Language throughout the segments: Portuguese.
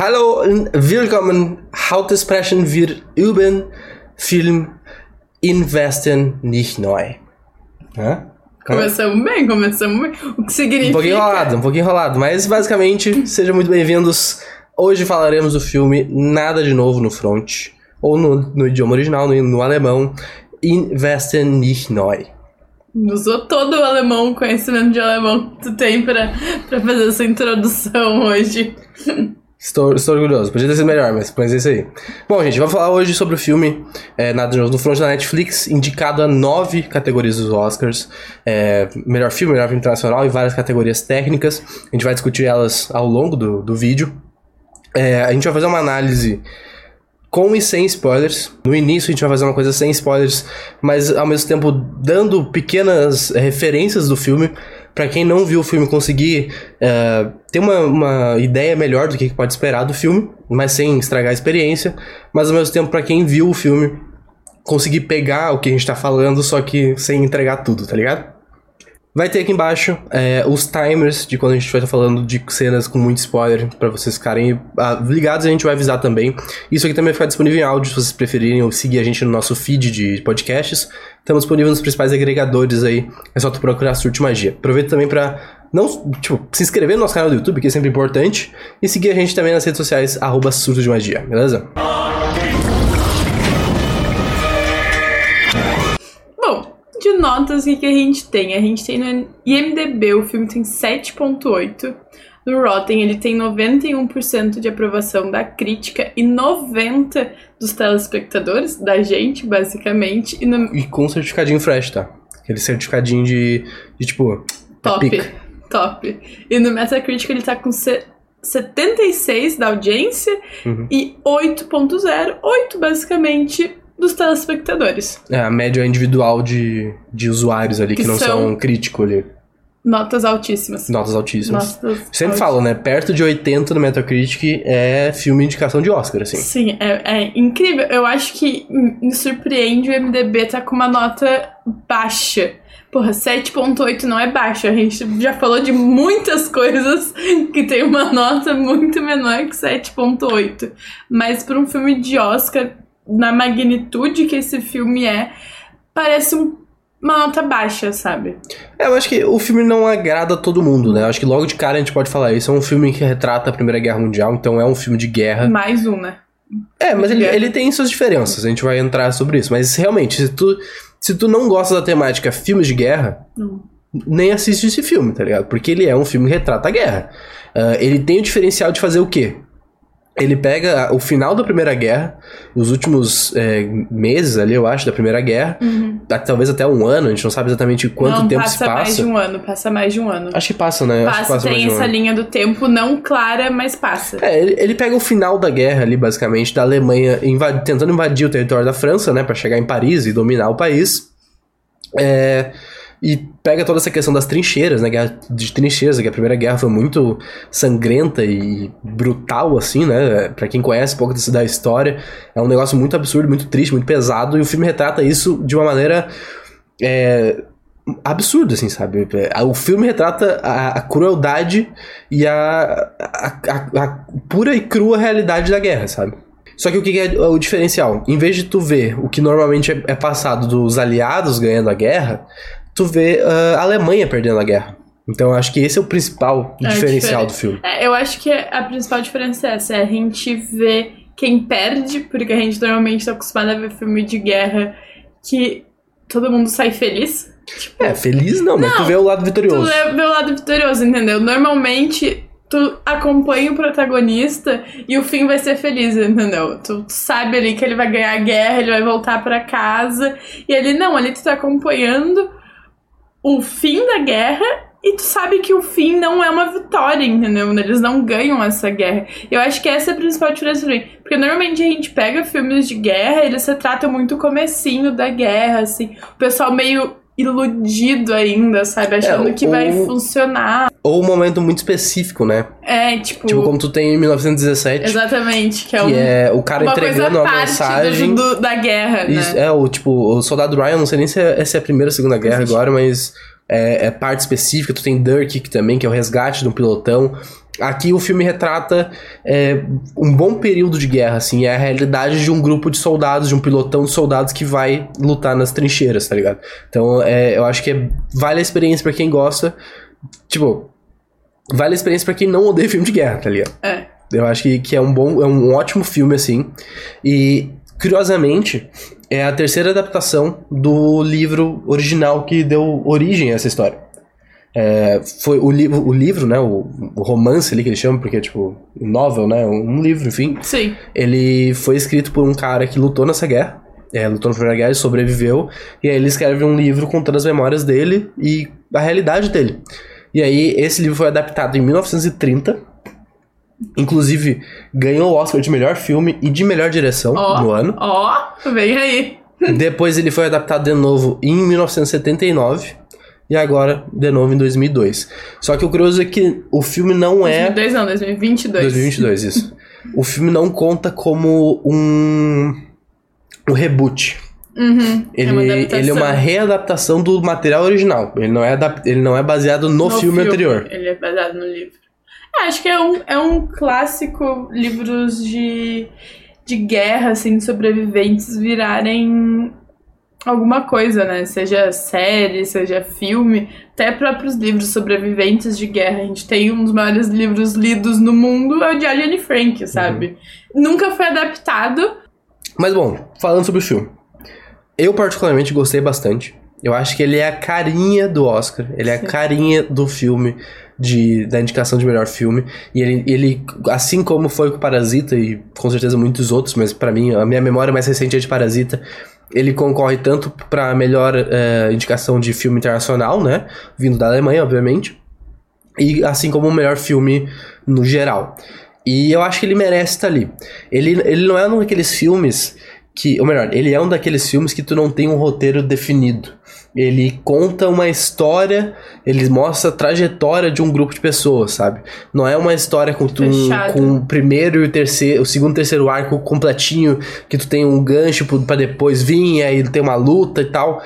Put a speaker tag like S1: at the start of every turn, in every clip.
S1: Hallo und willkommen. Heute sprechen wir über Film Investen nicht neu. Hã?
S2: Começamos bem, começamos bem. O que significa?
S1: Um pouquinho enrolado, um pouquinho enrolado. Mas basicamente, sejam muito bem-vindos. Hoje falaremos do filme Nada de Novo no Front. Ou no, no idioma original, no, no alemão, Investen nicht neu.
S2: Usou todo o alemão, o conhecimento de alemão que tu tem pra, pra fazer essa introdução hoje.
S1: Estou, estou orgulhoso. Podia ter sido melhor, mas, é isso aí. Bom, gente, vamos falar hoje sobre o filme é, Nada de Novo no Front da Netflix, indicado a nove categorias dos Oscars. É, melhor filme, melhor filme internacional e várias categorias técnicas. A gente vai discutir elas ao longo do, do vídeo. É, a gente vai fazer uma análise com e sem spoilers. No início a gente vai fazer uma coisa sem spoilers, mas ao mesmo tempo dando pequenas referências do filme para quem não viu o filme conseguir uh, ter uma, uma ideia melhor do que pode esperar do filme, mas sem estragar a experiência. Mas ao mesmo tempo para quem viu o filme conseguir pegar o que a gente tá falando, só que sem entregar tudo, tá ligado? Vai ter aqui embaixo é, os timers de quando a gente vai estar falando de cenas com muito spoiler, para vocês ficarem ah, ligados a gente vai avisar também. Isso aqui também vai ficar disponível em áudio, se vocês preferirem ou seguir a gente no nosso feed de podcasts. Estamos disponíveis nos principais agregadores aí, é só tu procurar Surte Magia. Aproveita também para não, tipo, se inscrever no nosso canal do YouTube, que é sempre importante, e seguir a gente também nas redes sociais, arroba Surto de Magia, beleza?
S2: De notas, que, que a gente tem? A gente tem no IMDB, o filme tem 7.8. No Rotten, ele tem 91% de aprovação da crítica e 90% dos telespectadores, da gente, basicamente.
S1: E, no... e com certificadinho fresh, tá? Aquele certificadinho de, de tipo...
S2: Top, top. E no Metacritic ele tá com... 76 da audiência uhum. e 8.0, 8 basicamente dos telespectadores.
S1: É, a média individual de, de usuários ali que, que não são, são crítico ali.
S2: Notas altíssimas.
S1: Notas altíssimas. Notas Sempre falo, né? Perto de 80 no Metacritic é filme indicação de Oscar, assim.
S2: Sim, é, é incrível. Eu acho que me surpreende o MDB tá com uma nota baixa. Porra, 7.8 não é baixo. A gente já falou de muitas coisas que tem uma nota muito menor que 7.8. Mas para um filme de Oscar, na magnitude que esse filme é, parece um, uma nota baixa, sabe?
S1: É, eu acho que o filme não agrada a todo mundo, né? Eu acho que logo de cara a gente pode falar isso. É um filme que retrata a Primeira Guerra Mundial, então é um filme de guerra.
S2: Mais um, né?
S1: É, mas ele, ele tem suas diferenças, a gente vai entrar sobre isso. Mas realmente, se tu, se tu não gosta da temática filmes de guerra, não. nem assiste esse filme, tá ligado? Porque ele é um filme que retrata a guerra. Uh, ele tem o diferencial de fazer o quê? Ele pega o final da Primeira Guerra, os últimos é, meses ali, eu acho, da Primeira Guerra, uhum. talvez até um ano, a gente não sabe exatamente quanto não, tempo passa se passa.
S2: mais de um ano, passa mais de um ano.
S1: Acho que passa, né?
S2: Passa,
S1: acho que passa
S2: tem essa um linha do tempo não clara, mas passa.
S1: É, ele, ele pega o final da guerra ali, basicamente, da Alemanha invad tentando invadir o território da França, né, para chegar em Paris e dominar o país. É... E pega toda essa questão das trincheiras, né? Guerra de trincheiras, que a Primeira Guerra foi muito sangrenta e brutal, assim, né? Pra quem conhece um pouco da história, é um negócio muito absurdo, muito triste, muito pesado, e o filme retrata isso de uma maneira. É, absurdo, assim, sabe? O filme retrata a, a crueldade e a, a, a, pura e crua realidade da guerra, sabe? Só que o que é o diferencial? Em vez de tu ver o que normalmente é, é passado dos aliados ganhando a guerra, tu vê uh, a Alemanha perdendo a guerra. Então eu acho que esse é o principal é diferencial do filme.
S2: É, eu acho que a principal diferença é essa, é a gente ver quem perde, porque a gente normalmente tá acostumado a ver filme de guerra que todo mundo sai feliz.
S1: Tipo, é, feliz não, mas não, tu vê o lado vitorioso.
S2: Tu vê o lado vitorioso, entendeu? Normalmente tu acompanha o protagonista e o fim vai ser feliz, entendeu? Tu, sabe ali que ele vai ganhar a guerra, ele vai voltar para casa, e ele não, ali tu tá acompanhando o fim da guerra e tu sabe que o fim não é uma vitória, entendeu? Eles não ganham essa guerra. Eu acho que essa é a principal diferença mim. Porque normalmente a gente pega filmes de guerra, eles se tratam muito o comecinho da guerra, assim. O pessoal meio iludido ainda, sabe? Achando é, que vai funcionar.
S1: Ou um momento muito específico, né?
S2: É, tipo.
S1: Tipo, como tu tem em 1917.
S2: Exatamente, que é,
S1: que um, é o cara entregando uma mensagem.
S2: Do, da guerra, né?
S1: Isso, é, o tipo, o soldado Ryan, não sei nem se é, se é a primeira ou segunda guerra agora, mas é, é, parte específica. Tu tem Dirk também, que é o resgate de um pilotão. Aqui o filme retrata é, um bom período de guerra, assim, é a realidade de um grupo de soldados, de um pilotão de soldados que vai lutar nas trincheiras, tá ligado? Então, é, eu acho que é, vale a experiência para quem gosta. Tipo, vale a experiência para quem não odeia filme de guerra, tá ligado?
S2: É.
S1: Eu acho que, que é um bom, é um ótimo filme, assim. E, curiosamente, é a terceira adaptação do livro original que deu origem a essa história. É, foi o, li o livro, né? O, o, romance ali que eles chamam, porque é tipo novel, né? Um livro, enfim.
S2: Sim.
S1: Ele foi escrito por um cara que lutou nessa guerra. É, lutou na Primeira Guerra e sobreviveu. E aí ele escreve um livro contando as memórias dele e a realidade dele. E aí esse livro foi adaptado em 1930. Inclusive, ganhou o Oscar de melhor filme e de melhor direção
S2: Ó,
S1: no ano.
S2: Ó, vem aí.
S1: Depois ele foi adaptado de novo em 1979 e agora de novo em 2002. Só que o curioso é que o filme não é
S2: 2002 não, 2022.
S1: 2022 isso. o filme não conta como um um reboot.
S2: Uhum, é
S1: Ele,
S2: adaptação.
S1: ele é uma readaptação do material original. Ele não é, ele não é baseado no,
S2: No
S1: filme, anterior.
S2: Ele é baseado no livro. É, acho que é um, é um clássico livros de, de guerra, assim, sobreviventes virarem alguma coisa, né? Seja série, seja filme, até próprios livros sobreviventes de guerra. A gente tem um dos maiores livros lidos no mundo, é o de Alien Frank, sabe?
S1: Uhum.
S2: Nunca foi adaptado.
S1: Mas bom, falando sobre o filme. Eu particularmente gostei bastante. Eu acho que ele é a carinha do Oscar. Ele é a carinha do filme, de, da indicação de melhor filme. E ele, ele, assim como foi com Parasita, e com certeza muitos outros, mas pra mim, a minha memória mais recente é de Parasita. Ele concorre tanto pra melhor eh, indicação de filme internacional, né? Vindo da Alemanha, obviamente. E assim como o melhor filme no geral. E eu acho que ele merece estar ali. Ele, ele não é um daqueles filmes que. Ou melhor, ele é um daqueles filmes que tu não tem um roteiro definido. Ele conta uma história, ele mostra a trajetória de um grupo de pessoas, sabe? Não é uma história com, tu,
S2: Fechado.
S1: com o primeiro e o terceiro, o segundo e terceiro arco completinho, que tu tem um gancho pra depois vir, e aí tem uma luta e tal.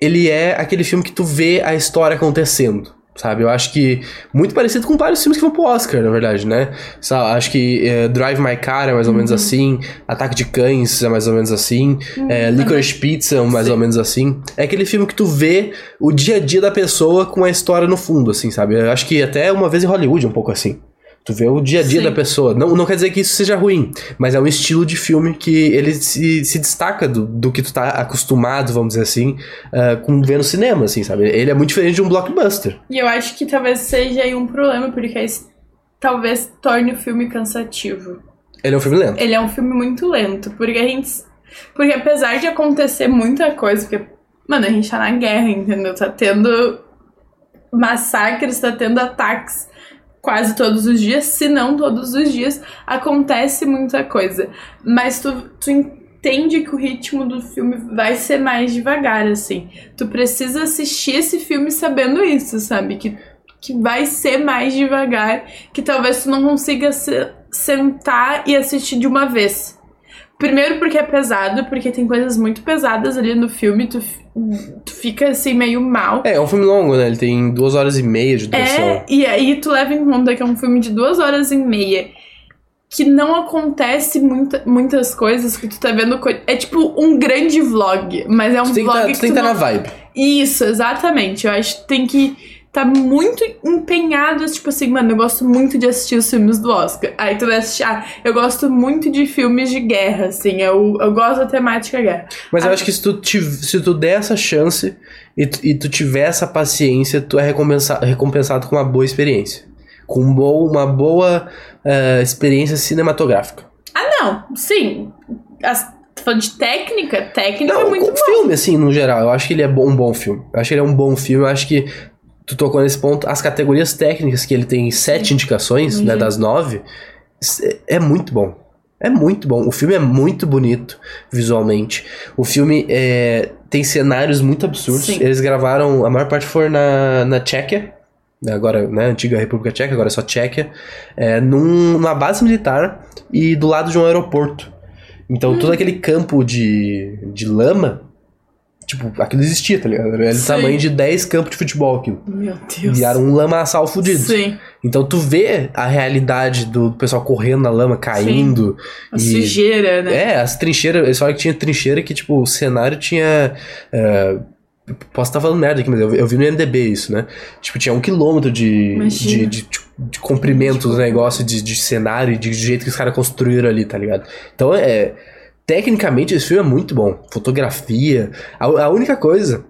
S1: Ele é aquele filme que tu vê a história acontecendo. Sabe, eu acho que muito parecido com vários filmes que vão pro Oscar, na verdade, né? Sa- acho que eh, Drive My Car é mais ou menos assim, Ataque de Cães é mais ou menos assim, eh, Licorice Pizza é mais
S2: Sim.
S1: ou menos assim. É aquele filme que tu vê o dia a dia da pessoa com a história no fundo, assim, sabe? Eu acho que até uma vez em Hollywood é um pouco assim. Tu vê o dia a dia
S2: Sim.
S1: da pessoa. Não, não quer dizer que isso seja ruim, mas é um estilo de filme que ele se, se destaca do, do que tu tá acostumado, vamos dizer assim, ah, com ver no cinema, assim, sabe? Ele é muito diferente de um blockbuster.
S2: E eu acho que talvez seja aí um problema, porque isso talvez torne o filme cansativo.
S1: Ele é um filme lento.
S2: Ele é um filme muito lento, porque a gente. Porque apesar de acontecer muita coisa, porque, mano, a gente tá na guerra, entendeu? Tá tendo massacres, tá tendo ataques quase todos os dias, se não todos os dias, acontece muita coisa. Mas tu, tu entende que o ritmo do filme vai ser mais devagar, assim. Tu precisa assistir esse filme sabendo isso, sabe? Que, que vai ser mais devagar, que talvez tu não consiga se- sentar e assistir de uma vez. Primeiro porque é pesado, porque tem coisas muito pesadas ali no filme, tu, tu fica assim meio mal.
S1: É, é um filme longo, né? Ele tem duas horas e meia de duração.
S2: É, e aí tu leva em conta que é um filme de duas horas e meia. Que não acontece muita, muitas coisas que tu tá vendo. coi- É tipo um grande vlog, mas é um
S1: Tu tem que
S2: vlog
S1: tá,
S2: que
S1: tu tem
S2: tu
S1: que tá
S2: não...
S1: na vibe.
S2: Isso, exatamente. Eu acho que tem que tá muito empenhado, tipo assim, mano, eu gosto muito de assistir os filmes do Oscar. Aí tu vai assistir, ah, eu gosto muito de filmes de guerra, assim, eu, eu gosto da temática guerra.
S1: Mas eu
S2: Ah.
S1: acho que se tu, tiv- se tu der essa chance e tu, e tu tiver essa paciência, tu é recompensa, recompensado com uma boa experiência. Com um bo- uma boa eh, experiência cinematográfica.
S2: Ah, não, sim. As, tô falando de técnica, técnica é
S1: Não,
S2: muito
S1: o
S2: bom.
S1: filme, assim, no geral, eu acho que ele é bom- um bom filme. Eu acho que ele é um bom filme, eu acho que tu tocou nesse ponto. As categorias técnicas, que ele tem sete indicações, né,
S2: Uhum.
S1: das nove, é muito bom. É muito bom. O filme é muito bonito visualmente. O filme é, tem cenários muito absurdos.
S2: Sim.
S1: Eles gravaram, a maior parte foi na, na Tchequia, agora, né, antiga República Tcheca, agora é só Tchequia, é, num- numa base militar e do lado de um aeroporto. Então todo aquele campo de, de lama, tipo, aquilo existia, tá ligado? Era do
S2: Sim.
S1: tamanho de 10 campos de futebol aquilo.
S2: Meu Deus.
S1: E era um lamaçal fudido.
S2: Sim.
S1: Então tu vê a realidade do pessoal correndo na lama, caindo.
S2: A
S1: e-
S2: sujeira, né?
S1: É, as trincheiras. Só que tinha trincheira que, tipo, o cenário tinha. é, posso estar falando merda aqui, mas eu, eu vi no MDB isso, né? Tipo, tinha um quilômetro de, de, de, de comprimento do negócio, de, de cenário, de jeito que os caras construíram ali, tá ligado? Então, é. Tecnicamente, esse filme é muito bom. Fotografia. A, a única coisa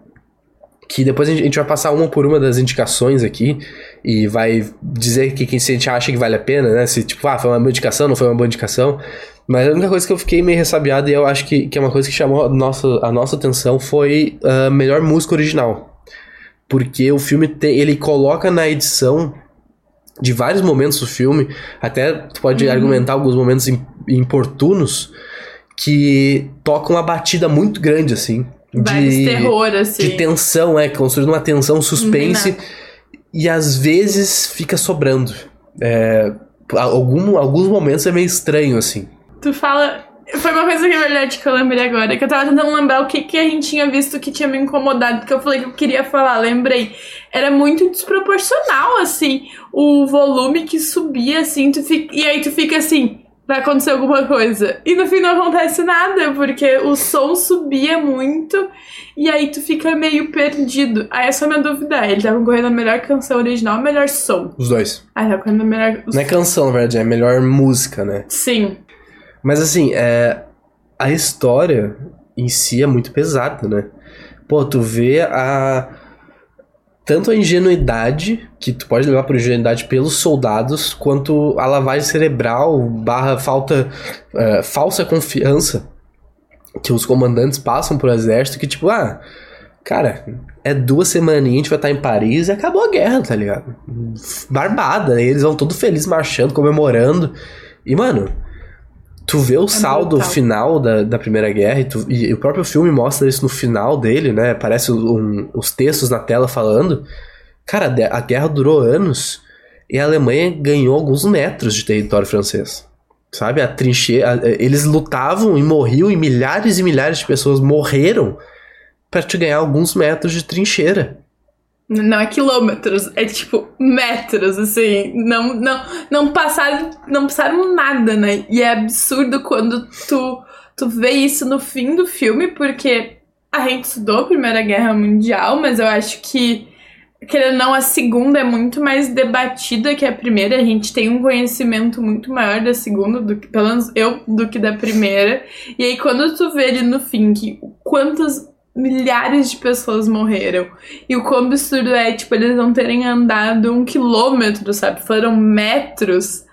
S1: que depois a gente, a gente vai passar uma por uma das indicações aqui e vai dizer que quem se a gente acha que vale a pena, né? Se tipo, ah, foi uma boa indicação, não foi uma boa indicação. Mas a única coisa que eu fiquei meio ressabiado e eu acho que, que é uma coisa que chamou a nossa, a nossa atenção foi a melhor música original. Porque o filme tem, ele coloca na edição de vários momentos do filme, até tu pode argumentar alguns momentos im- importunos, que tocam uma batida muito grande, assim.
S2: Vários
S1: de-
S2: terror, assim.
S1: de tensão, é, construindo uma tensão, suspense, e às vezes fica sobrando. É, algum, alguns momentos é meio estranho, assim.
S2: Tu fala. Foi uma coisa que é verdade que eu lembrei agora, que eu tava tentando lembrar o que, que a gente tinha visto que tinha me incomodado, porque eu falei que eu queria falar, lembrei. Era muito desproporcional, assim, o volume que subia, assim, tu fica, e aí tu fica assim, vai acontecer alguma coisa. E no fim não acontece nada, porque o som subia muito, e aí tu fica meio perdido. Aí essa é a minha dúvida, é, ele tá concorrendo a melhor canção original ou a melhor som?
S1: Os dois.
S2: Ah, tá concorrendo a melhor...
S1: Não é canção, na verdade, é melhor música, né?
S2: Sim.
S1: Mas assim, é, a história em si é muito pesada, né? Pô, tu vê a. Tanto a ingenuidade, que tu pode levar por ingenuidade pelos soldados, quanto a lavagem cerebral, barra falta. é, falsa confiança que os comandantes passam pro exército, que tipo, ah. Cara, é duas semaninhas, a gente vai estar em Paris e acabou a guerra, tá ligado? Barbada, né? Eles vão todo felizes marchando, comemorando. E, mano, tu vê o saldo
S2: brutal.
S1: final da, da Primeira Guerra e, tu- e o próprio filme mostra isso no final dele, né? Aparece um- os textos na tela falando. Cara, a guerra durou anos e a Alemanha ganhou alguns metros de território francês. Sabe? A trincheira. Eles lutavam e morriam e milhares e milhares de pessoas morreram pra te ganhar alguns metros de trincheira.
S2: Não é quilômetros, é tipo metros, assim. Não, não, não passaram, não passaram nada, né? E é absurdo quando tu, tu vê isso no fim do filme, porque a gente estudou a Primeira Guerra Mundial, mas eu acho que, querendo ou não, a segunda é muito mais debatida que a primeira. A gente tem um conhecimento muito maior da segunda, do que, pelo menos eu, do que da primeira. E aí, quando tu vê ali no fim que quantas milhares de pessoas morreram e o quão absurdo é, tipo, eles não terem andado um quilômetro, sabe? Foram metros.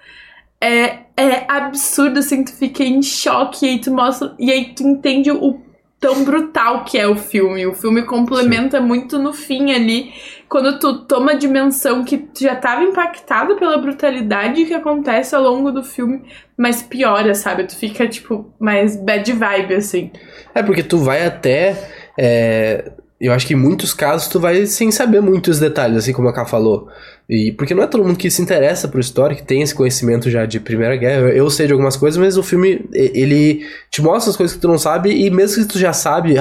S2: É, é absurdo, assim, tu fica em choque e aí tu mostra. E aí tu entende o tão brutal que é o filme. O filme complementa muito no fim ali. Quando tu toma a dimensão que tu já tava impactado pela brutalidade que acontece ao longo do filme, mas piora, sabe? Tu fica, tipo, mais bad vibe, assim.
S1: É porque tu vai até. É, eu acho que em muitos casos tu vai sem saber muitos detalhes, assim como a Ká falou. E porque não é todo mundo que se interessa por história, que tem esse conhecimento já de Primeira Guerra. Eu, sei de algumas coisas, mas o filme ele te mostra as coisas que tu não sabe e mesmo que tu já sabe,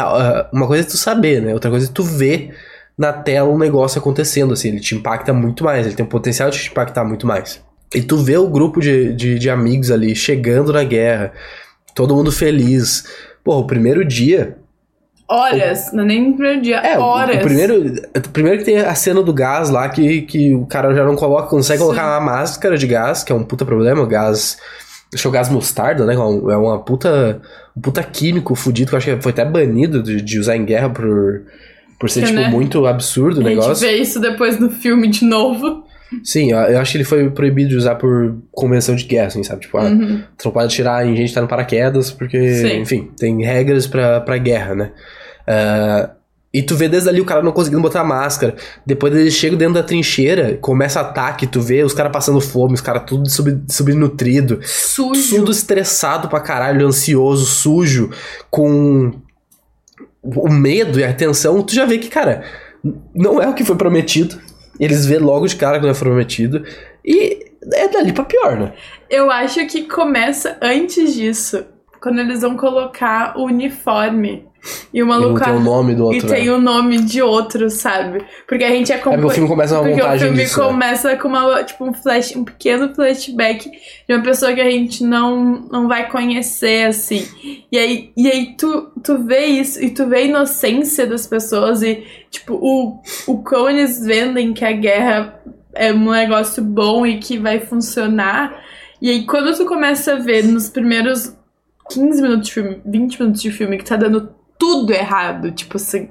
S1: uma coisa é tu saber, né? Outra coisa é tu ver na tela um negócio acontecendo, assim, ele te impacta muito mais, ele tem o potencial de te impactar muito mais. E tu vê o grupo de, de, de amigos ali chegando na guerra, todo mundo feliz. Porra, o primeiro dia.
S2: Horas, não é nem no primeiro dia,
S1: É, o-
S2: horas.
S1: o primeiro. o Primeiro que tem a cena do gás lá, que, que o cara já não coloca, consegue
S2: Sim.
S1: colocar uma máscara de gás, que é um puta problema, o gás. Acho que é o gás mostarda, né? É é uma puta. Um puta químico fudido, que eu acho que foi até banido de, de usar em guerra por. Por ser,
S2: Que,
S1: tipo,
S2: né?
S1: muito absurdo o
S2: A gente
S1: negócio.
S2: vê isso depois no filme de novo.
S1: Sim, eu acho que ele foi proibido de usar por convenção de guerra, assim, sabe? Tipo, ah,
S2: Uhum.
S1: Não pode tirar em gente que tá no paraquedas, porque,
S2: Sim.
S1: enfim, tem regras pra, pra guerra, né? Ah, e tu vê desde ali o cara não conseguindo botar máscara. Depois eles chegam dentro da trincheira, começa ataque, tu vê os caras passando fome, os caras tudo sub, subnutrido,
S2: Sujo.
S1: tudo estressado pra caralho, ansioso, sujo, com o medo e a tensão. Tu já vê que, cara, não é o que foi prometido. Eles vê logo de cara que não é prometido. E é dali pra pior, né?
S2: Eu acho que começa antes disso. Quando eles vão colocar o uniforme. E o maluco.
S1: tem o nome do outro.
S2: e tem
S1: né?
S2: o nome de outro, sabe? Porque a gente
S1: É
S2: acompanha.
S1: porque o filme começa uma
S2: Porque o
S1: montagem
S2: filme
S1: disso. né?
S2: começa com uma, tipo, um, flash, um pequeno flashback de uma pessoa que a gente não, não vai conhecer, assim. E aí, e aí tu, tu vê isso, e tu vê a inocência das pessoas, e, tipo, o, o quão eles vendem que a guerra é um negócio bom e que vai funcionar. E aí, quando tu começa a ver nos primeiros 15 minutos de filme, 20 minutos de filme, que tá dando tudo errado, tipo assim,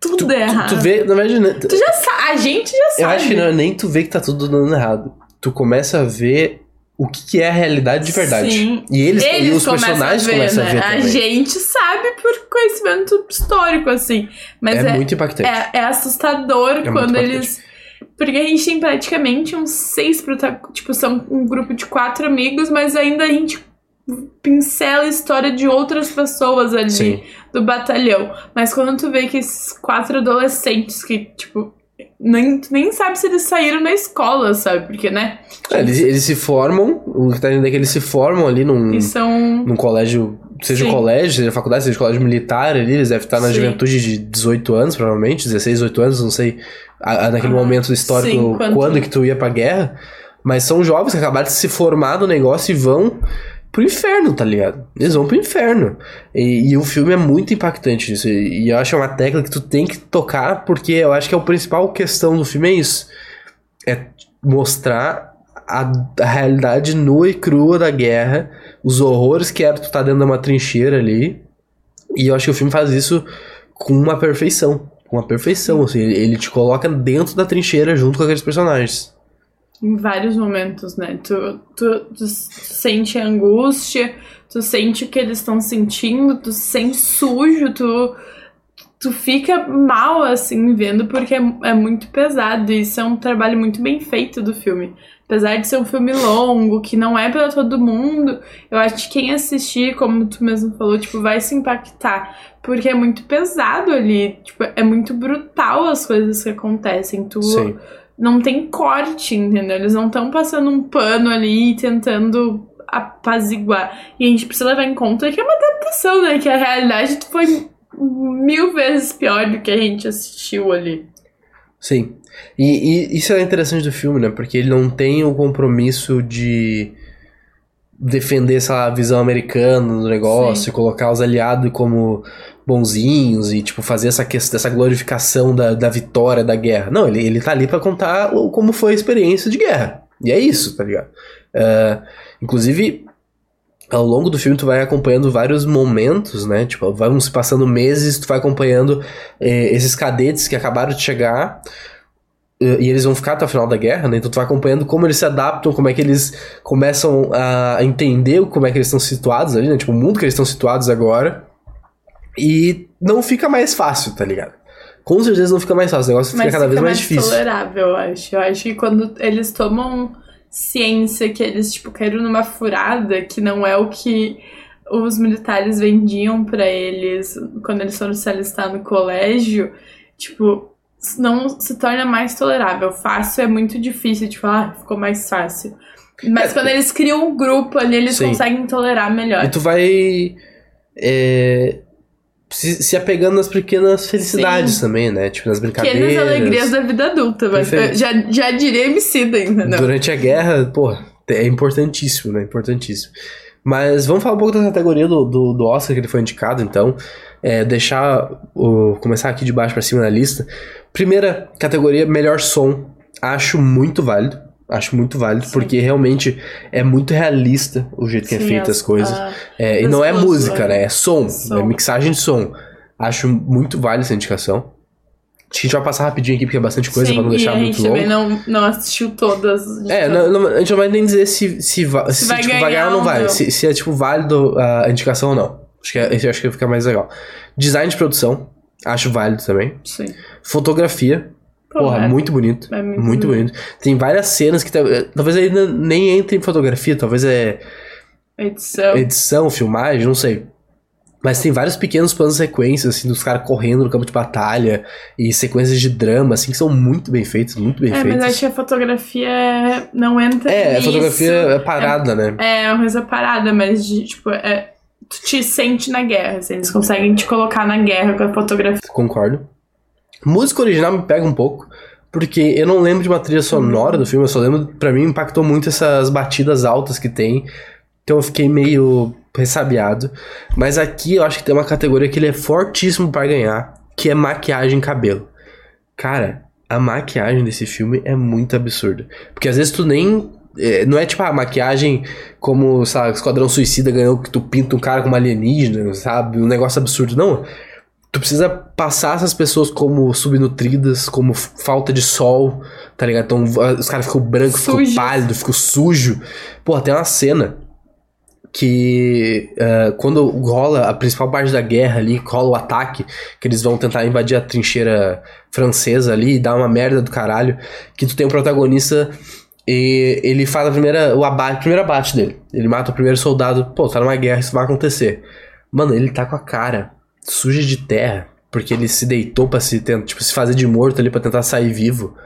S2: tudo
S1: Tu,
S2: errado.
S1: tu vê, na verdade, né,
S2: Tu já sabe, a gente já sabe.
S1: eu acho que não é nem tu vê que tá tudo dando errado. Tu começa a ver o que, que é a realidade de verdade.
S2: Sim.
S1: E eles, e os personagens
S2: a ver,
S1: começam a
S2: né?
S1: ver
S2: A
S1: também.
S2: gente sabe por conhecimento histórico, assim. Mas
S1: é,
S2: é,
S1: muito impactante.
S2: é, é assustador
S1: muito
S2: quando eles. Porque a gente tem praticamente uns seis protagonistas. Tipo, são um grupo de quatro amigos, mas ainda a gente pincela a história de outras pessoas ali
S1: Sim.
S2: do batalhão. Mas quando tu vê que esses quatro adolescentes que, tipo, nem, tu nem sabe se eles saíram da escola, sabe? Porque, né?
S1: É, eles, eles se formam, o que tá dizendo é que eles se formam ali num,
S2: são.
S1: num colégio, seja
S2: Sim.
S1: colégio, seja faculdade, seja colégio militar ali, eles devem estar na
S2: Sim.
S1: juventude de 18 anos, provavelmente, 16, 18 anos, não sei, a- a- naquele
S2: Ah,
S1: momento histórico,
S2: sim,
S1: quando...
S2: quando-
S1: que tu ia pra guerra, mas são jovens que acabaram de se formar no negócio e vão pro inferno, tá ligado? Eles vão pro inferno. E, e o filme é muito impactante isso, e, e eu acho que é uma tecla que tu tem que tocar, porque eu acho que é a principal questão do filme é isso, é mostrar a, a realidade nua e crua da guerra, os horrores que era tu tá dentro de uma trincheira ali. E eu acho que o filme faz isso com uma perfeição. Com uma perfeição, assim. Ele, ele te coloca dentro da trincheira junto com aqueles personagens.
S2: Em vários momentos, né? Tu, tu, tu sente angústia, tu sente o que eles estão sentindo, tu se sente sujo, tu, tu fica mal, assim, vendo, porque é, é muito pesado. E isso é um trabalho muito bem feito do filme. Apesar de ser um filme longo, que não é pra todo mundo, eu acho que quem assistir, como tu mesmo falou, tipo, vai se impactar. Porque é muito pesado ali. Tipo, é muito brutal as coisas que acontecem. Tu,
S1: Sim.
S2: Não tem corte, entendeu? Eles não estão passando um pano ali e tentando apaziguar. E a gente precisa levar em conta que é uma adaptação, né? Que a realidade foi mil vezes pior do que a gente assistiu ali.
S1: Sim. E, e isso é interessante do filme, né? Porque ele não tem o compromisso de defender essa visão americana do negócio
S2: Sim.
S1: colocar os aliados como bonzinhos e, tipo, fazer essa questão, essa glorificação da, da vitória da guerra. Não, ele, ele tá ali pra contar como foi a experiência de guerra. E é isso, tá ligado? Ah, inclusive, ao longo do filme tu vai acompanhando vários momentos, né? Tipo, vão se passando meses, tu vai acompanhando eh, esses cadetes que acabaram de chegar e eles vão ficar até o final da guerra, né? Então tu vai acompanhando como eles se adaptam, como é que eles começam a entender como é que eles estão situados ali, né? Tipo, o mundo que eles estão situados agora. E não fica mais fácil, tá ligado? Com certeza não fica mais fácil, o negócio fica
S2: Mas
S1: cada vez
S2: fica
S1: mais difícil.
S2: tolerável, eu acho. Eu acho que quando eles tomam ciência que eles, tipo, caíram numa furada que não é o que os militares vendiam pra eles quando eles foram se alistar no colégio, tipo, não se torna mais tolerável. Fácil é muito difícil, tipo, ah, ficou mais fácil. Mas
S1: É,
S2: quando eles criam um grupo ali, eles
S1: Sim.
S2: conseguem tolerar melhor.
S1: E tu vai é, se, se apegando nas pequenas felicidades
S2: Sim.
S1: também, né? Tipo, nas brincadeiras.
S2: Pequenas alegrias da vida adulta, mas eu já, já diria Emicida, entendeu?
S1: Durante a guerra, pô, é importantíssimo, né? Importantíssimo. Mas vamos falar um pouco da categoria do, do, do Oscar que ele foi indicado, então. É, deixar o. começar aqui de baixo pra cima na lista. Primeira categoria, melhor som. Acho muito válido. Acho muito válido,
S2: Sim.
S1: porque realmente é muito realista o jeito que é
S2: Sim,
S1: feita as, coisas.
S2: a-
S1: É, e não é música,
S2: é.
S1: né? É som,
S2: Som.
S1: é mixagem de som. Acho muito válida essa indicação. Acho que a gente vai passar rapidinho aqui, porque é bastante coisa
S2: Sim,
S1: pra não deixar
S2: e a
S1: muito
S2: gente
S1: longo.
S2: também não, não assistiu todas.
S1: É, não, não- a gente não vai nem dizer se, se, va- se,
S2: vai
S1: tipo, vai
S2: ganhar
S1: ganhar ou não vai.
S2: não.
S1: Se, se é, tipo, válido a indicação ou não. Acho que, é, esse acho que fica mais legal. Design de produção, acho válido também.
S2: Sim.
S1: Fotografia, porra,
S2: é-
S1: muito bonito.
S2: é muito
S1: muito bonito. Tem várias cenas que tal- talvez ainda nem entre em fotografia, talvez é
S2: Edição.
S1: edição, filmagem, não sei. Mas tem vários pequenos planos sequências, assim, dos caras correndo no campo de batalha e sequências de drama, assim, que são muito bem feitas, muito bem
S2: É, mas
S1: feitas.
S2: acho que a fotografia não entra
S1: É, a
S2: nisso.
S1: fotografia é parada, né?
S2: É uma coisa parada, mas de, tipo, é, tu te sente na guerra, assim, eles conseguem te colocar na guerra com a fotografia.
S1: Concordo. Música original me pega um pouco, porque eu não lembro de uma trilha sonora do filme, eu só lembro, pra mim impactou muito essas batidas altas que tem. Então eu fiquei meio ressabiado. Mas aqui eu acho que tem uma categoria que ele é fortíssimo para ganhar, que é maquiagem e cabelo. Cara, a maquiagem desse filme é muito absurda. Porque às vezes tu nem. É, não é tipo a maquiagem como, sabe, Esquadrão Suicida ganhou que tu pinta um cara com uma alienígena, sabe? Um negócio absurdo. Não. Tu precisa passar essas pessoas como subnutridas, como falta de sol, tá ligado? Então os caras ficam brancos, ficam pálidos, ficam sujos. Pô, tem uma cena que eh, quando rola a principal parte da guerra ali, rola o ataque, que eles vão tentar invadir a trincheira francesa ali e dar uma merda do caralho, que tu tem um protagonista e ele faz a primeira, o abate, o primeiro abate dele. Ele mata o primeiro soldado, pô, tá numa guerra, isso vai acontecer. Mano, ele tá com a cara suja de terra, porque ele se deitou pra se, tipo, se fazer de morto ali pra tentar sair vivo.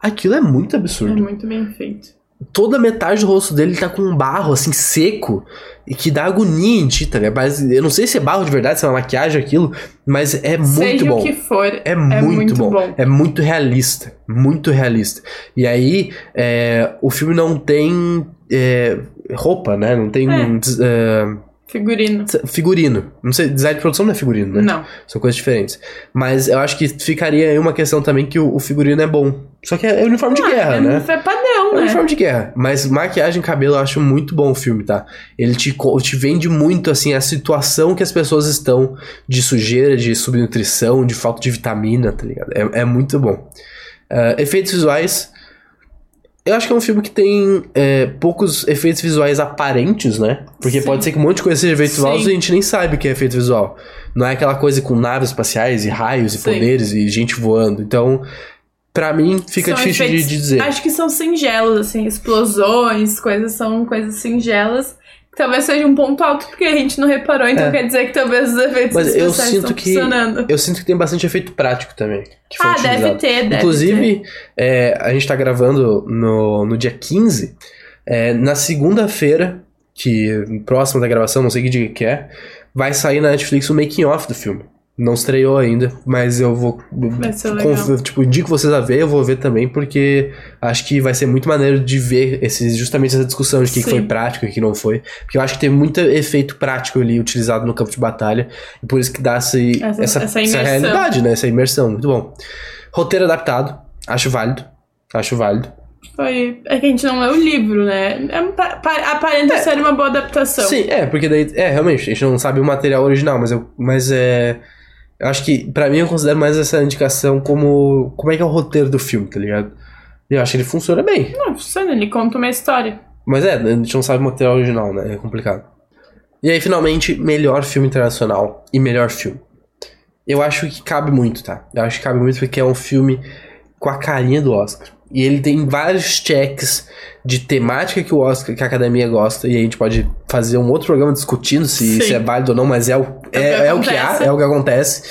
S1: Aquilo é muito
S2: É
S1: absurdo
S2: muito bem feito.
S1: Toda metade do rosto dele tá com um barro, assim, seco, e que dá agonia em ti, tá ligado? Mas eu não sei se é barro de verdade, se é uma maquiagem aquilo, mas é muito
S2: Seja
S1: bom.
S2: o que for,
S1: É muito,
S2: muito
S1: bom.
S2: bom.
S1: É muito realista. Muito realista. E aí, é, o filme não tem é, roupa, né? Não tem
S2: É.
S1: é,
S2: figurino.
S1: figurino. Não sei, design de produção não é figurino, né?
S2: Não.
S1: São coisas diferentes. Mas eu acho que ficaria aí uma questão também que o, o figurino é bom. Só que é uniforme de guerra,
S2: é,
S1: né?
S2: É padrão,
S1: É
S2: né?
S1: uniforme de guerra. Mas maquiagem e cabelo eu acho muito bom o filme, tá? Ele te, te vende muito, assim, a situação que as pessoas estão de sujeira, de subnutrição, de falta de vitamina, tá ligado? É, é muito bom. Ah, efeitos visuais. Eu acho que é um filme que tem é, poucos efeitos visuais aparentes, né? Porque
S2: Sim.
S1: pode ser que um monte de coisa seja efeito visual e a gente nem sabe o que é efeito visual. Não é aquela coisa com naves espaciais e raios e
S2: Sim.
S1: poderes e gente voando. Então, pra mim, fica
S2: São
S1: difícil de,
S2: efeitos-
S1: de dizer.
S2: Acho que são singelos, assim, explosões, coisas são coisas singelas. Talvez seja um ponto alto porque a gente não reparou, então
S1: É.
S2: quer dizer que talvez os efeitos
S1: Mas eu sinto
S2: estão
S1: que
S2: funcionando.
S1: eu sinto que tem bastante efeito prático também.
S2: Ah, deve
S1: utilizado.
S2: ter, deve ter.
S1: Inclusive, é, a gente tá gravando no, no dia 15. é, na segunda-feira, que próxima da gravação, não sei que dia que é, vai sair na Netflix o making off do filme. Não estreou ainda, mas eu vou.
S2: Vai ser
S1: conf-
S2: legal.
S1: tipo, indico vocês a ver, eu vou ver também, porque acho que vai ser muito maneiro de ver esses, justamente essa discussão de o que, foi prático e o que não foi. Porque eu acho que tem muito efeito prático ali utilizado no campo de batalha. E por isso que dá
S2: Essa-
S1: essa,
S2: essa
S1: essa realidade, né? Essa imersão. Muito bom. Roteiro adaptado. Acho válido. Acho válido.
S2: Foi. É que a gente não leu o livro, né? É, pa- pa- aparenta ser uma boa adaptação.
S1: Sim, é, porque daí. É, realmente, a gente não sabe o material original, mas eu. Mas é. Eu acho que, pra mim, eu considero mais essa indicação como. Como é que é o roteiro do filme, tá ligado? E eu acho que ele funciona bem.
S2: Não, funciona, ele conta uma história.
S1: Mas é, a gente não sabe o material original, né? É complicado. E aí, finalmente, melhor filme internacional e melhor filme. Eu acho que cabe muito, tá? Eu acho que cabe muito porque é um filme com a carinha do Oscar. E ele tem vários checks de temática que o Oscar, que a academia gosta, e a gente pode fazer um outro programa discutindo se
S2: Sim.
S1: isso é válido ou não, mas é o,
S2: É
S1: é,
S2: que
S1: é o que há, é o que acontece.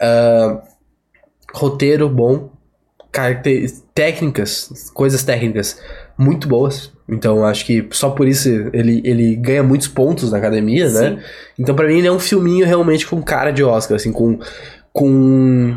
S1: Ah, roteiro bom, técnicas, coisas técnicas muito boas. Então acho que só por isso ele, ele ganha muitos pontos na academia, né?
S2: Sim.
S1: Então pra mim ele é um filminho realmente com cara de Oscar, assim, com com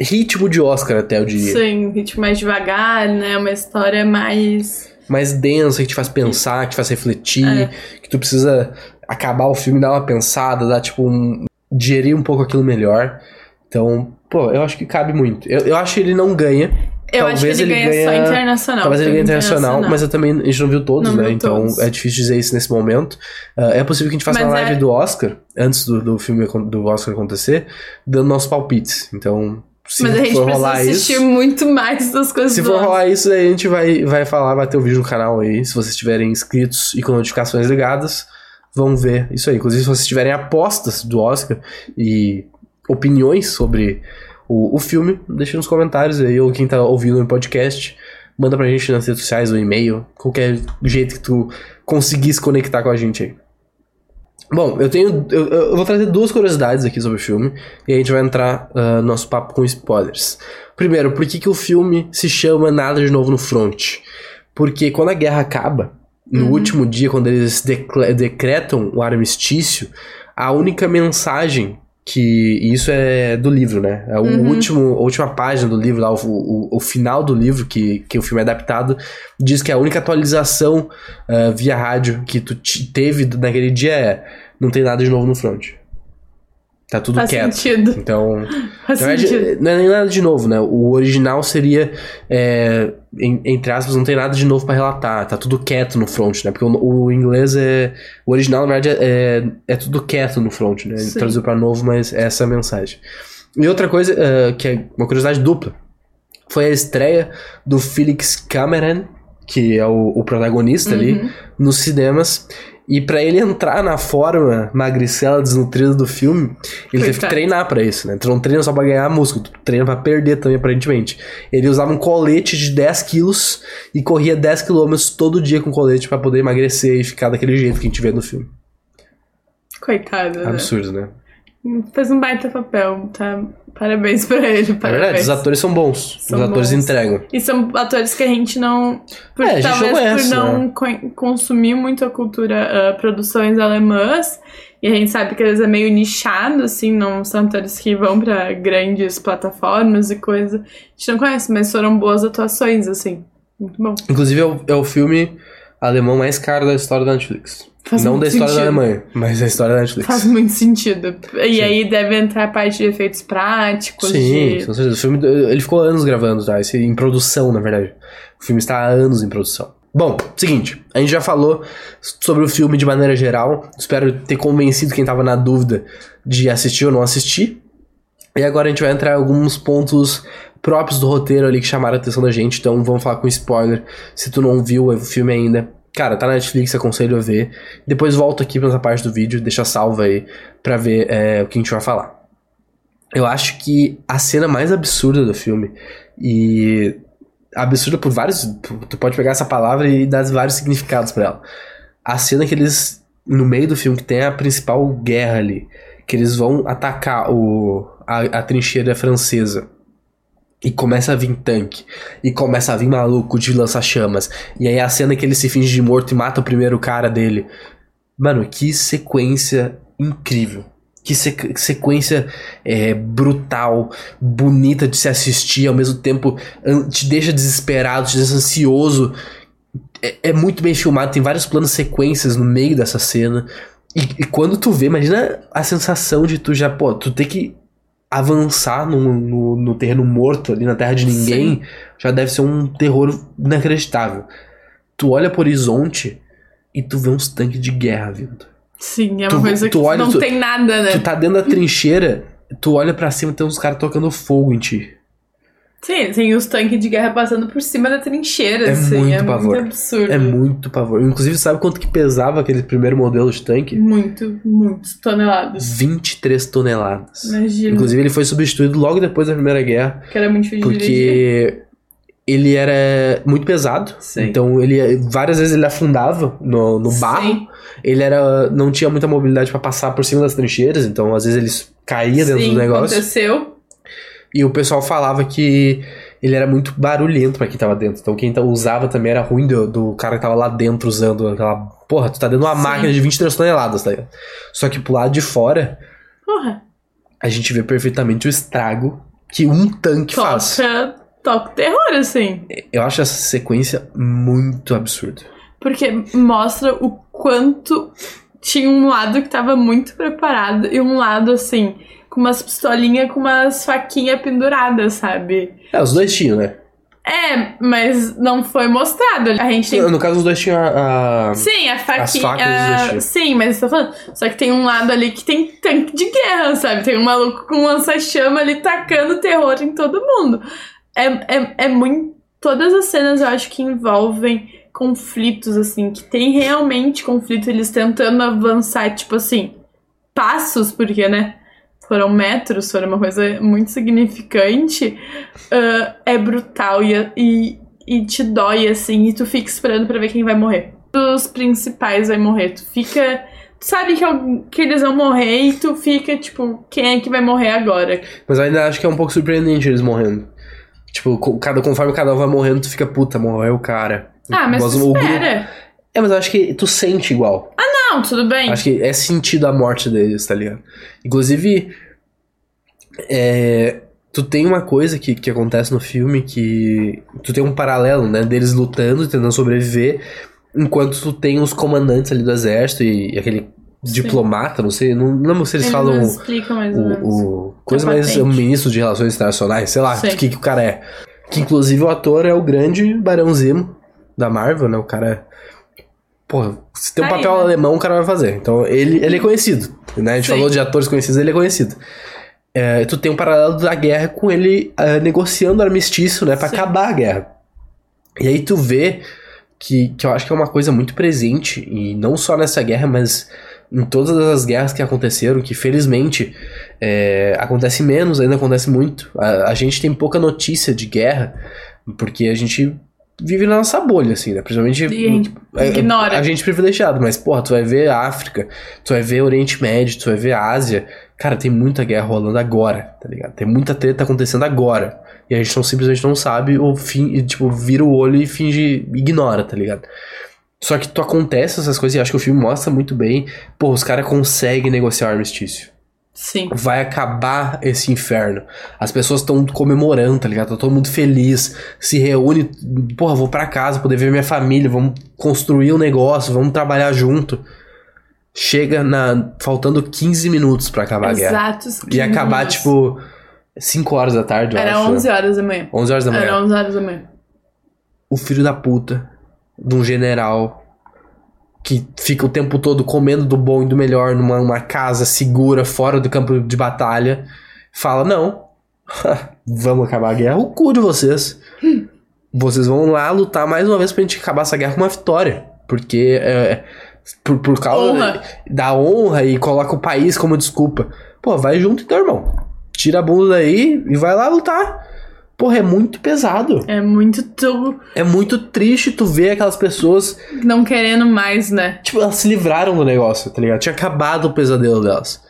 S1: ritmo de Oscar até eu diria.
S2: Sim, ritmo mais devagar, né? Uma história mais.
S1: Mais densa, que te faz pensar, que te faz refletir,
S2: É.
S1: que tu precisa acabar o filme, dar uma pensada, dar tipo um digerir um pouco aquilo melhor. Então, pô, eu acho que cabe muito. Eu, eu acho que ele não ganha.
S2: Eu acho que
S1: Talvez
S2: ele,
S1: ele
S2: ganha, só
S1: ganha-
S2: internacional.
S1: Talvez ele ganhe
S2: filme
S1: internacional, mas eu também a gente não viu todos,
S2: Não
S1: né?
S2: viu
S1: então
S2: todos.
S1: é difícil dizer isso nesse momento. Ah, é possível que a gente faça
S2: Mas
S1: uma live
S2: é-
S1: do Oscar, antes do, do filme do Oscar acontecer, dando nossos palpites. Então, se
S2: Mas a gente precisa assistir
S1: isso.
S2: muito mais das coisas
S1: Se for rolar isso, aí a gente vai, vai falar, vai ter o vídeo no canal aí. Se vocês estiverem inscritos e com notificações ligadas, vão ver isso aí. Inclusive, se vocês tiverem apostas do Oscar e opiniões sobre o, o filme, deixa nos comentários aí, ou quem tá ouvindo no podcast, manda pra gente nas redes sociais, ou e-mail, qualquer jeito que tu conseguir se conectar com a gente aí. Bom, eu tenho. Eu, eu vou trazer duas curiosidades aqui sobre o filme e a gente vai entrar no nosso papo com spoilers. Primeiro, por que, que o filme se chama Nada de Novo no Front? Porque quando a guerra acaba, no último dia, quando eles decretam o armistício, a única mensagem que isso é do livro, né? É o
S2: Uhum.
S1: último, a última página do livro, lá, o, o, o final do livro, que, que o filme é adaptado, diz que a única atualização ah, via rádio que tu te- teve naquele dia é não tem nada de novo no front. Tá tudo
S2: Faz
S1: quieto.
S2: sentido.
S1: Então,
S2: Faz
S1: verdade,
S2: sentido.
S1: não é nem nada de novo, né? O original seria, é, em- entre aspas, não tem nada de novo pra relatar. Tá tudo quieto no front, né? Porque o, o inglês é. O original, na verdade, é, é tudo quieto no front, né? Ele
S2: Sim.
S1: traduziu pra novo, mas é essa a mensagem. E outra coisa, é, que é uma curiosidade dupla, foi a estreia do Felix Cameron, que é o, o protagonista ali,
S2: Uhum.
S1: nos cinemas. E pra ele entrar na forma magricela desnutrida do filme, ele teve que
S2: Coitado.
S1: treinar pra isso, né? Tu não treina só pra ganhar músculo, tu treina pra perder também, aparentemente. Ele usava um colete de 10 quilos e corria 10 quilômetros todo dia com colete pra poder emagrecer e ficar daquele jeito que a gente vê no filme.
S2: Coitado, né?
S1: Absurdo, né?
S2: Fez um baita papel, tá? Parabéns pra ele,
S1: É verdade,
S2: parabéns.
S1: os atores são bons.
S2: São
S1: os atores
S2: bons.
S1: entregam.
S2: E são atores que a gente não. Por,
S1: É,
S2: talvez
S1: conhece,
S2: por não
S1: né?
S2: co- consumir muito a cultura, ah, produções alemãs. E a gente sabe que eles é meio nichado, assim, não são atores que vão pra grandes plataformas e coisa. A gente não conhece, mas foram boas atuações, assim. Muito bom.
S1: Inclusive, é o, é o filme alemão mais caro da história da Netflix.
S2: Faz
S1: não da história da
S2: sentido.
S1: Alemanha, mas da história da Netflix.
S2: Faz muito sentido. E
S1: Sim.
S2: aí deve entrar a parte de efeitos práticos.
S1: Sim,
S2: de...
S1: com certeza. O filme, ele ficou anos gravando, tá? Esse, em produção, na verdade. O filme está há anos em produção. Bom, seguinte, a gente já falou sobre o filme de maneira geral. Espero ter convencido quem tava na dúvida de assistir ou não assistir. E agora a gente vai entrar em alguns pontos próprios do roteiro ali que chamaram a atenção da gente. Então vamos falar com spoiler. Se tu não viu o filme ainda, cara, tá na Netflix, aconselho a ver. Depois volta aqui pra essa parte do vídeo, deixa salvo aí pra ver é, o que a gente vai falar. Eu acho que a cena mais absurda do filme, e absurda por vários. Tu pode pegar essa palavra e dar vários significados pra ela. A cena que eles, no meio do filme, que tem a principal guerra ali, que eles vão atacar o, a, a trincheira francesa. E começa a vir tanque. E começa a vir maluco de lança-chamas. E aí a cena que ele se finge de morto e mata o primeiro cara dele. Mano, que sequência incrível. Que sequ- sequência é, brutal, bonita de se assistir, ao mesmo tempo te deixa desesperado, te deixa ansioso. É, é muito bem filmado, tem vários planos sequências no meio dessa cena. E, e quando tu vê, imagina a sensação de tu já, pô, tu ter que avançar no, no, no terreno morto ali na terra de ninguém, já deve ser um terror inacreditável. Tu olha pro horizonte e tu vê uns tanques de guerra vindo.
S2: Sim, é uma
S1: Tu-
S2: coisa
S1: tu
S2: que
S1: olha,
S2: não
S1: tu-
S2: tem nada, né?
S1: Tu tá dentro da trincheira, tu olha pra cima e tem uns caras tocando fogo em ti.
S2: Sim, tem os tanques de guerra passando por cima da trincheira,
S1: É
S2: assim.
S1: muito
S2: é
S1: pavor.
S2: muito absurdo.
S1: É muito pavor. Inclusive, sabe quanto que pesava aquele primeiro modelo de tanque?
S2: Muito, muitos toneladas.
S1: 23 toneladas.
S2: Imagina.
S1: Inclusive, ele foi substituído logo depois da Primeira Guerra,
S2: que era muito difícil de dirigir.
S1: porque ele era muito pesado.
S2: Sim.
S1: Então, ele várias vezes ele afundava no, no barro.
S2: Sim.
S1: Ele era não tinha muita mobilidade pra passar por cima das trincheiras, então às vezes ele caía dentro
S2: Sim,
S1: do negócio.
S2: aconteceu.
S1: E o pessoal falava que ele era muito barulhento pra quem tava dentro. Então quem usava também era ruim do, do cara que tava lá dentro usando aquela. Porra, tu tá dentro de uma
S2: Sim.
S1: máquina de 23 toneladas, tá ligado? Só que pro lado de fora,
S2: Porra,
S1: a gente vê perfeitamente o estrago que um tanque faz.
S2: toca, toca terror, assim.
S1: Eu acho essa sequência muito absurda.
S2: Porque mostra o quanto tinha um lado que tava muito preparado e um lado, assim, com umas pistolinhas com umas faquinhas penduradas, sabe?
S1: É, os dois tinham, né?
S2: É, mas não foi mostrado. A gente tem
S1: No caso, os dois tinham a. a-
S2: Sim, a faquinha.
S1: existiam.
S2: sim, mas eu tô falando. Só que tem um lado ali que tem tanque de guerra, sabe? Tem um maluco com lança-chama ali tacando terror em todo mundo. É, é, é muito. Todas as cenas eu acho que envolvem conflitos, assim, que tem realmente conflito, eles tentando avançar, tipo assim, passos, porque, né? Foram metros, foram uma coisa muito significante. ah, é brutal e, e, e te dói, assim, e tu fica esperando pra ver quem vai morrer. Os principais vai morrer. Tu fica. Tu sabe que, que eles vão morrer e tu fica, tipo, quem é que vai morrer agora?
S1: Mas eu ainda acho que é um pouco surpreendente eles morrendo. Tipo, cada, conforme cada um vai morrendo, tu fica, puta, morreu o cara.
S2: Ah, mas
S1: Mas
S2: tu espera.
S1: É, mas eu acho que tu sente igual.
S2: Não, tudo bem.
S1: Acho que é sentido a morte deles, tá ligado? Inclusive, é, tu tem uma coisa que, que acontece no filme que. Tu tem um paralelo, né? Deles lutando, tentando sobreviver, enquanto tu tem os comandantes ali do exército e, e aquele
S2: Sim.
S1: diplomata, não sei, não, não lembro se eles,
S2: Eles
S1: falam.
S2: não explicam mais menos.
S1: o, o coisa mais
S2: patente.
S1: um ministro de relações internacionais, sei lá, o que, que o cara é. Que inclusive o ator é o grande Barão Zemo da Marvel, né? O cara. Porra, se tem um
S2: Tá aí,
S1: papel
S2: né?
S1: alemão, o cara vai fazer. Então ele, ele é conhecido. Né? A gente
S2: Sim.
S1: falou de atores conhecidos, ele é conhecido. É, tu tem um paralelo da guerra com ele ah, negociando armistício, né? Pra
S2: Sim.
S1: acabar a guerra. E aí tu vê que, que eu acho que é uma coisa muito presente, e não só nessa guerra, mas em todas as guerras que aconteceram, que felizmente é, acontece menos, ainda acontece muito. A, a gente tem pouca notícia de guerra, porque a gente vive na nossa bolha, assim, né? Principalmente.
S2: E a gente
S1: é,
S2: ignora.
S1: A gente privilegiado, mas, porra, tu vai ver África, tu vai ver Oriente Médio, tu vai ver Ásia. Cara, tem muita guerra rolando agora, tá ligado? Tem muita treta acontecendo agora. E a gente não, simplesmente não sabe, ou fim, e, tipo, vira o olho e finge, ignora, tá ligado? Só que tu acontece essas coisas e acho que o filme mostra muito bem. Pô, os caras conseguem negociar o armistício.
S2: Sim.
S1: Vai acabar esse inferno. As pessoas estão comemorando, tá ligado? Tá todo mundo feliz. Se reúne. Porra, vou pra casa poder ver minha família. Vamos construir um negócio. Vamos trabalhar junto. Chega na. faltando 15 minutos pra acabar a guerra.
S2: Exatos.
S1: E acabar,
S2: minutos.
S1: tipo, 5 horas da tarde,
S2: Era
S1: acho.
S2: 11 horas da manhã.
S1: 11 horas da manhã.
S2: Era 11 horas da manhã.
S1: o filho da puta de um general que fica o tempo todo comendo do bom e do melhor numa uma casa segura fora do campo de batalha, fala: Não, vamos acabar a guerra, o cu de vocês. Vocês vão lá lutar mais uma vez pra gente acabar essa guerra com uma vitória. Porque é, por, por causa
S2: Honra.
S1: da honra e coloca o país como desculpa. Pô, vai junto então, irmão. Tira a bunda daí e vai lá lutar. Porra, é muito pesado.
S2: É muito tu
S1: É muito triste tu ver aquelas pessoas,
S2: não querendo mais, né?
S1: tipo, elas se livraram do negócio, tá ligado? Tinha acabado o pesadelo delas.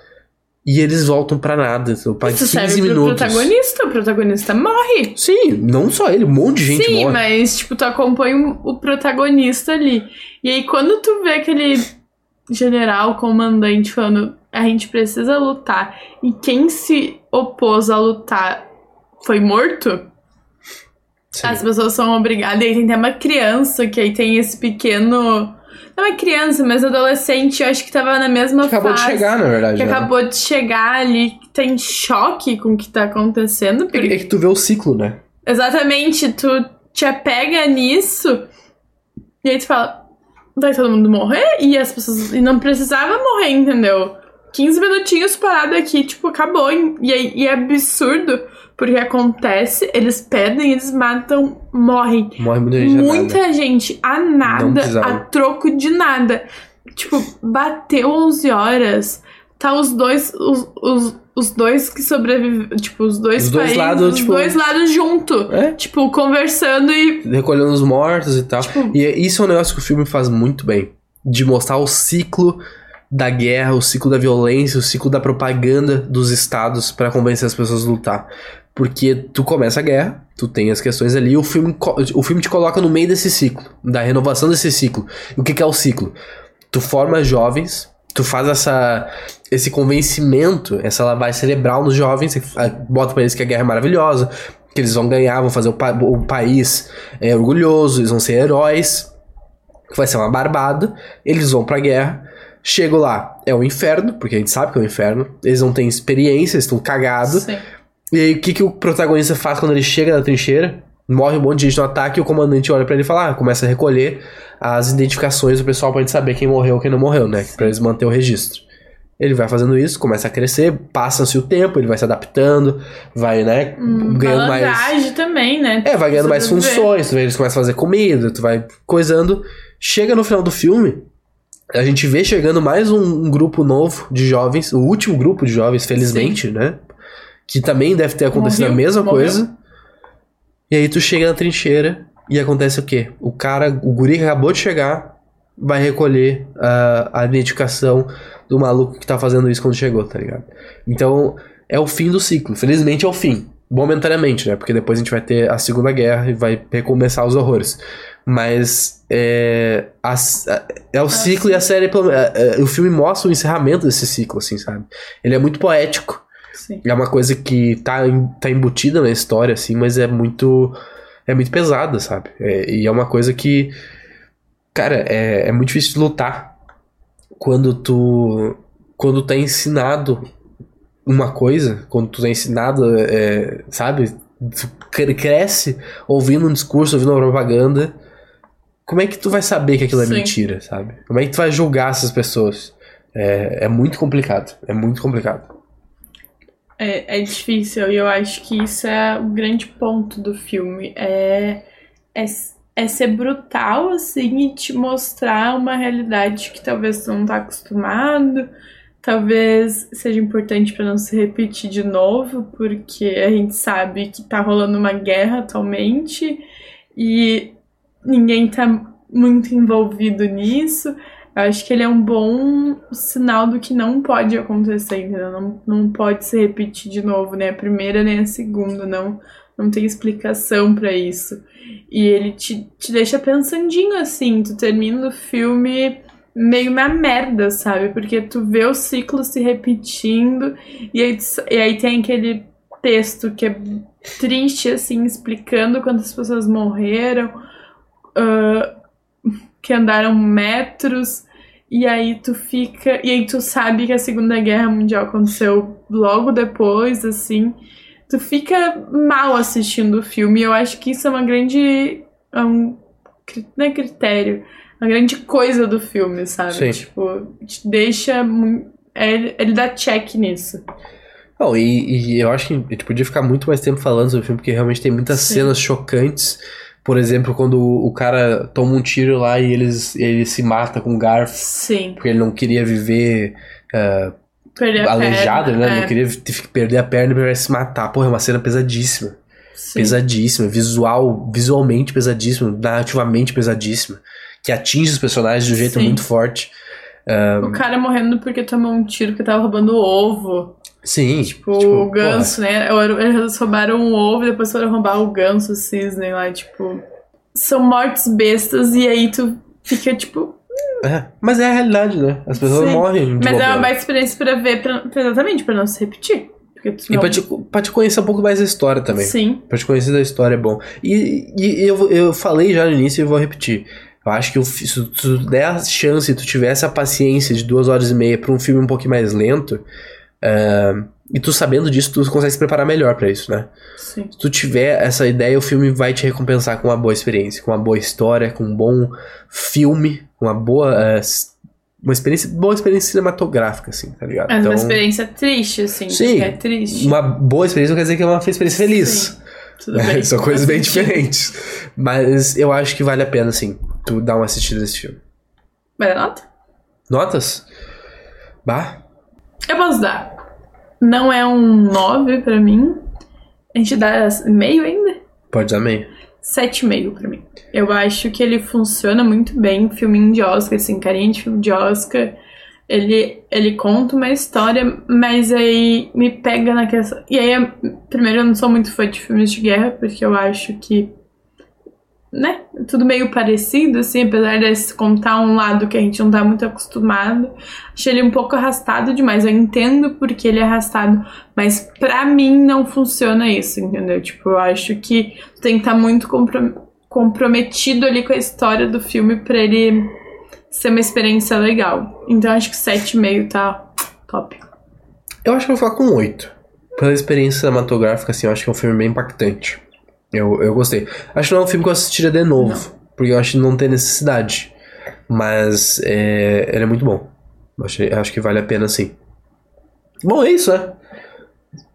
S1: E eles voltam pra nada, então, pra
S2: Isso
S1: 15
S2: serve pro
S1: minutos.
S2: protagonista. O protagonista morre.
S1: Sim, não só ele, um monte de gente
S2: Sim,
S1: morre.
S2: mas, tipo, tu acompanha o protagonista ali. E aí, quando tu vê aquele general, comandante falando, a gente precisa lutar, e quem se opôs a lutar foi morto,
S1: Sim.
S2: as pessoas são obrigadas. E aí tem até uma criança, que aí tem esse pequeno. Não é criança, mas adolescente, eu acho que tava na mesma
S1: Que acabou de
S2: fase.
S1: chegar, na verdade.
S2: Que
S1: né?
S2: acabou de chegar ali, que tá em choque com o que tá acontecendo.
S1: Que-
S2: Porque
S1: é que tu vê o ciclo, né?
S2: Exatamente, tu te apega nisso e aí tu fala, vai todo mundo morrer? E as pessoas. E não precisava morrer, entendeu? 15 minutinhos parado aqui, tipo, acabou. E, e é absurdo, porque acontece, eles pedem, eles matam, morrem.
S1: Morre muita gente. a nada.
S2: Muita gente a nada, a troco de nada. Tipo, bateu 11 horas, tá os dois, os, os, os dois que sobrevivem, tipo, os dois
S1: Os dois
S2: países,
S1: lados,
S2: os
S1: tipo-
S2: dois lados junto.
S1: É?
S2: Tipo, conversando e.
S1: Recolhendo os mortos e tal.
S2: Tipo-
S1: E é- isso é um negócio que o filme faz muito bem. De mostrar o ciclo da guerra, o ciclo da violência, o ciclo da propaganda dos estados pra convencer as pessoas a lutar. Porque tu começa a guerra, tu tem as questões ali, o filme, o filme te coloca no meio desse ciclo, da renovação desse ciclo. O que, que é o ciclo? Tu forma jovens, tu faz essa, esse convencimento, essa lavagem cerebral nos jovens, ah, bota pra eles que a guerra é maravilhosa, que eles vão ganhar, vão fazer o, pa- o país é, orgulhoso, eles vão ser heróis, que vai ser uma barbada, eles vão pra guerra, chegam lá, é o inferno, porque a gente sabe que é o inferno, eles não têm experiência, eles estão cagados. E aí, o que, que o protagonista faz quando ele chega na trincheira? Morre um monte de gente no ataque e o comandante olha pra ele e fala: ah, começa a recolher as identificações do pessoal pra gente saber quem morreu quem não morreu, né? Pra eles manter o registro. Ele vai fazendo isso, começa a crescer, passa-se o tempo, ele vai se adaptando, vai, né, ganhando mais.
S2: Também, né?
S1: É, vai ganhando mais funções, tu vê, eles começam a fazer comida, tu vai coisando. Chega no final do filme, a gente vê chegando mais um, um grupo novo de jovens, o último grupo de jovens, felizmente, né? Que também deve ter acontecido
S2: Morreu,
S1: a mesma
S2: morreu.
S1: coisa. E aí tu chega na trincheira e acontece o quê? O cara, o guri que acabou de chegar, vai recolher a, a identificação do maluco que tá fazendo isso quando chegou, tá ligado? Então, é o fim do ciclo. Felizmente é o fim. Momentaneamente, né? Porque depois a gente vai ter a Segunda Guerra e vai recomeçar os horrores. Mas é, a- a- é o ciclo e a série. é- é- o filme mostra o encerramento desse ciclo, assim, sabe? Ele é muito poético.
S2: Sim.
S1: É uma coisa que tá, tá embutida na história, assim, mas é muito. É muito pesada, sabe? É- e é uma coisa que. Cara, é, é muito difícil de lutar quando tu. Quando tá ensinado uma coisa, quando tu tá ensinado, é, sabe? Tu cre- cresce ouvindo um discurso, ouvindo uma propaganda. Como é que tu vai saber que aquilo é
S2: Sim.
S1: mentira, sabe? Como é que tu vai julgar essas pessoas? É, é muito complicado. É muito complicado.
S2: É, é difícil e eu acho que isso é o grande ponto do filme. É, é, é ser brutal, assim, e te mostrar uma realidade que talvez tu não tá acostumado, talvez seja importante pra não se repetir de novo, porque a gente sabe que tá rolando uma guerra atualmente e ninguém tá muito envolvido nisso. Eu acho que ele é um bom sinal do que não pode acontecer, entendeu? Não, não pode se repetir de novo, nem a primeira nem a segunda, não, não tem explicação pra isso. E ele te, te deixa pensandinho assim, tu termina o filme meio na merda, sabe? Porque tu vê o ciclo se repetindo e aí, e aí tem aquele texto que é triste, assim, explicando quantas pessoas morreram. ah, que andaram metros, e aí tu fica. E aí tu sabe que a Segunda Guerra Mundial aconteceu logo depois, assim. Tu fica mal assistindo o filme. E eu acho que isso é uma grande. É um, não é critério. Uma grande coisa do filme, sabe?
S1: Sim.
S2: Tipo, te deixa. Ele, ele dá check nisso.
S1: Não, e, e eu acho que a gente podia ficar muito mais tempo falando sobre o filme, porque realmente tem muitas
S2: Sim.
S1: cenas chocantes. Por exemplo, quando o cara toma um tiro lá e eles, ele se mata com um garfo,
S2: Sim.
S1: porque ele não queria viver
S2: a
S1: aleijado,
S2: perna,
S1: né?
S2: é,
S1: Não queria perder a perna pra se matar. Porra, é uma cena pesadíssima.
S2: sim.
S1: Pesadíssima. Visual, visualmente pesadíssima. Narrativamente pesadíssima. Que atinge os personagens de um jeito
S2: Sim.
S1: muito forte.
S2: O cara morrendo porque tomou um tiro que tava roubando ovo.
S1: Sim.
S2: Tipo, o ganso, né? Eles roubaram um ovo e depois foram roubar o ganso, o cisne lá, tipo. São mortes bestas e aí tu fica, tipo.
S1: É, mas é a realidade, né? As pessoas
S2: Sim.
S1: morrem.
S2: Mas é
S1: bobeira.
S2: uma baita experiência pra ver, pra, exatamente, pra não se repetir.
S1: E
S2: não...
S1: pra te, pra te conhecer um pouco mais da história também.
S2: Sim,
S1: Pra te conhecer da história é bom. E, e eu, eu falei já no início e vou repetir. Eu acho que se tu der a chance, se tu tiver essa paciência de duas horas e meia pra um filme um pouquinho mais lento, ah, e tu sabendo disso, tu consegue se preparar melhor pra isso, né?
S2: sim.
S1: Se tu tiver essa ideia, o filme vai te recompensar com uma boa experiência, com uma boa história, com um bom filme, com uma boa. s- uma experiência, boa experiência cinematográfica, assim, tá ligado?
S2: É uma experiência triste, assim.
S1: Sim.
S2: É triste.
S1: uma boa experiência não quer dizer que é uma experiência feliz.
S2: Sim. Tudo bem.
S1: São coisas bem diferentes. Mas eu acho que vale a pena, sim, tu dar uma assistida nesse filme.
S2: Vai dar nota?
S1: Notas? Bah,
S2: Eu posso dar. Não é um 9 pra mim. A gente dá meio ainda?
S1: pode dar meio.
S2: 7,5 pra mim. Eu acho que ele funciona muito bem, filminho de Oscar, assim, carinha de filme de Oscar. Ele, ele conta uma história, mas aí me pega na questão. E aí, primeiro, eu não sou muito fã de filmes de guerra, porque eu acho que. Né? Tudo meio parecido, assim, apesar de contar um lado que a gente não tá muito acostumado. Achei ele um pouco arrastado demais. Eu entendo porque ele é arrastado, mas pra mim não funciona isso, entendeu? Tipo, eu acho que tem que estar muito comprom- comprometido ali com a história do filme pra ele ser uma experiência legal. Então acho que 7,5 tá top.
S1: Eu acho que eu vou ficar com 8. Pela experiência cinematográfica, assim, eu acho que é um filme bem impactante. Eu, eu gostei. Acho que não é um filme que eu assistiria de novo, porque eu acho que não tem necessidade. Mas é, ele é muito bom. Acho, acho que vale a pena, sim. Bom, é isso, né?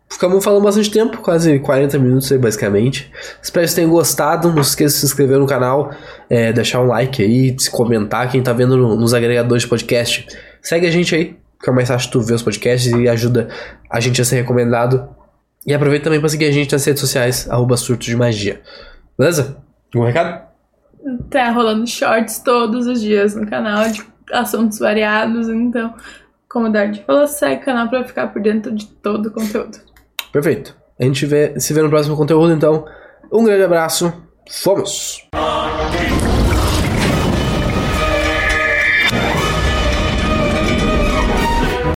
S1: Ficamos falando bastante tempo, quase 40 minutos aí, basicamente. Espero que vocês tenham gostado. Não se esqueça de se inscrever no canal, é, deixar um like aí, se comentar. Quem tá vendo no- nos agregadores de podcast, segue a gente aí, fica mais fácil tu ver os podcasts e ajuda a gente a ser recomendado. E aproveita também pra seguir a gente nas redes sociais, arroba surto de magia. Beleza? Algum recado?
S2: Tá rolando shorts todos os dias no canal de assuntos variados, então, como o falou, segue o canal pra ficar por dentro de todo o conteúdo.
S1: Perfeito. A gente vê, se vê no próximo conteúdo, então. Um grande abraço. Fomos!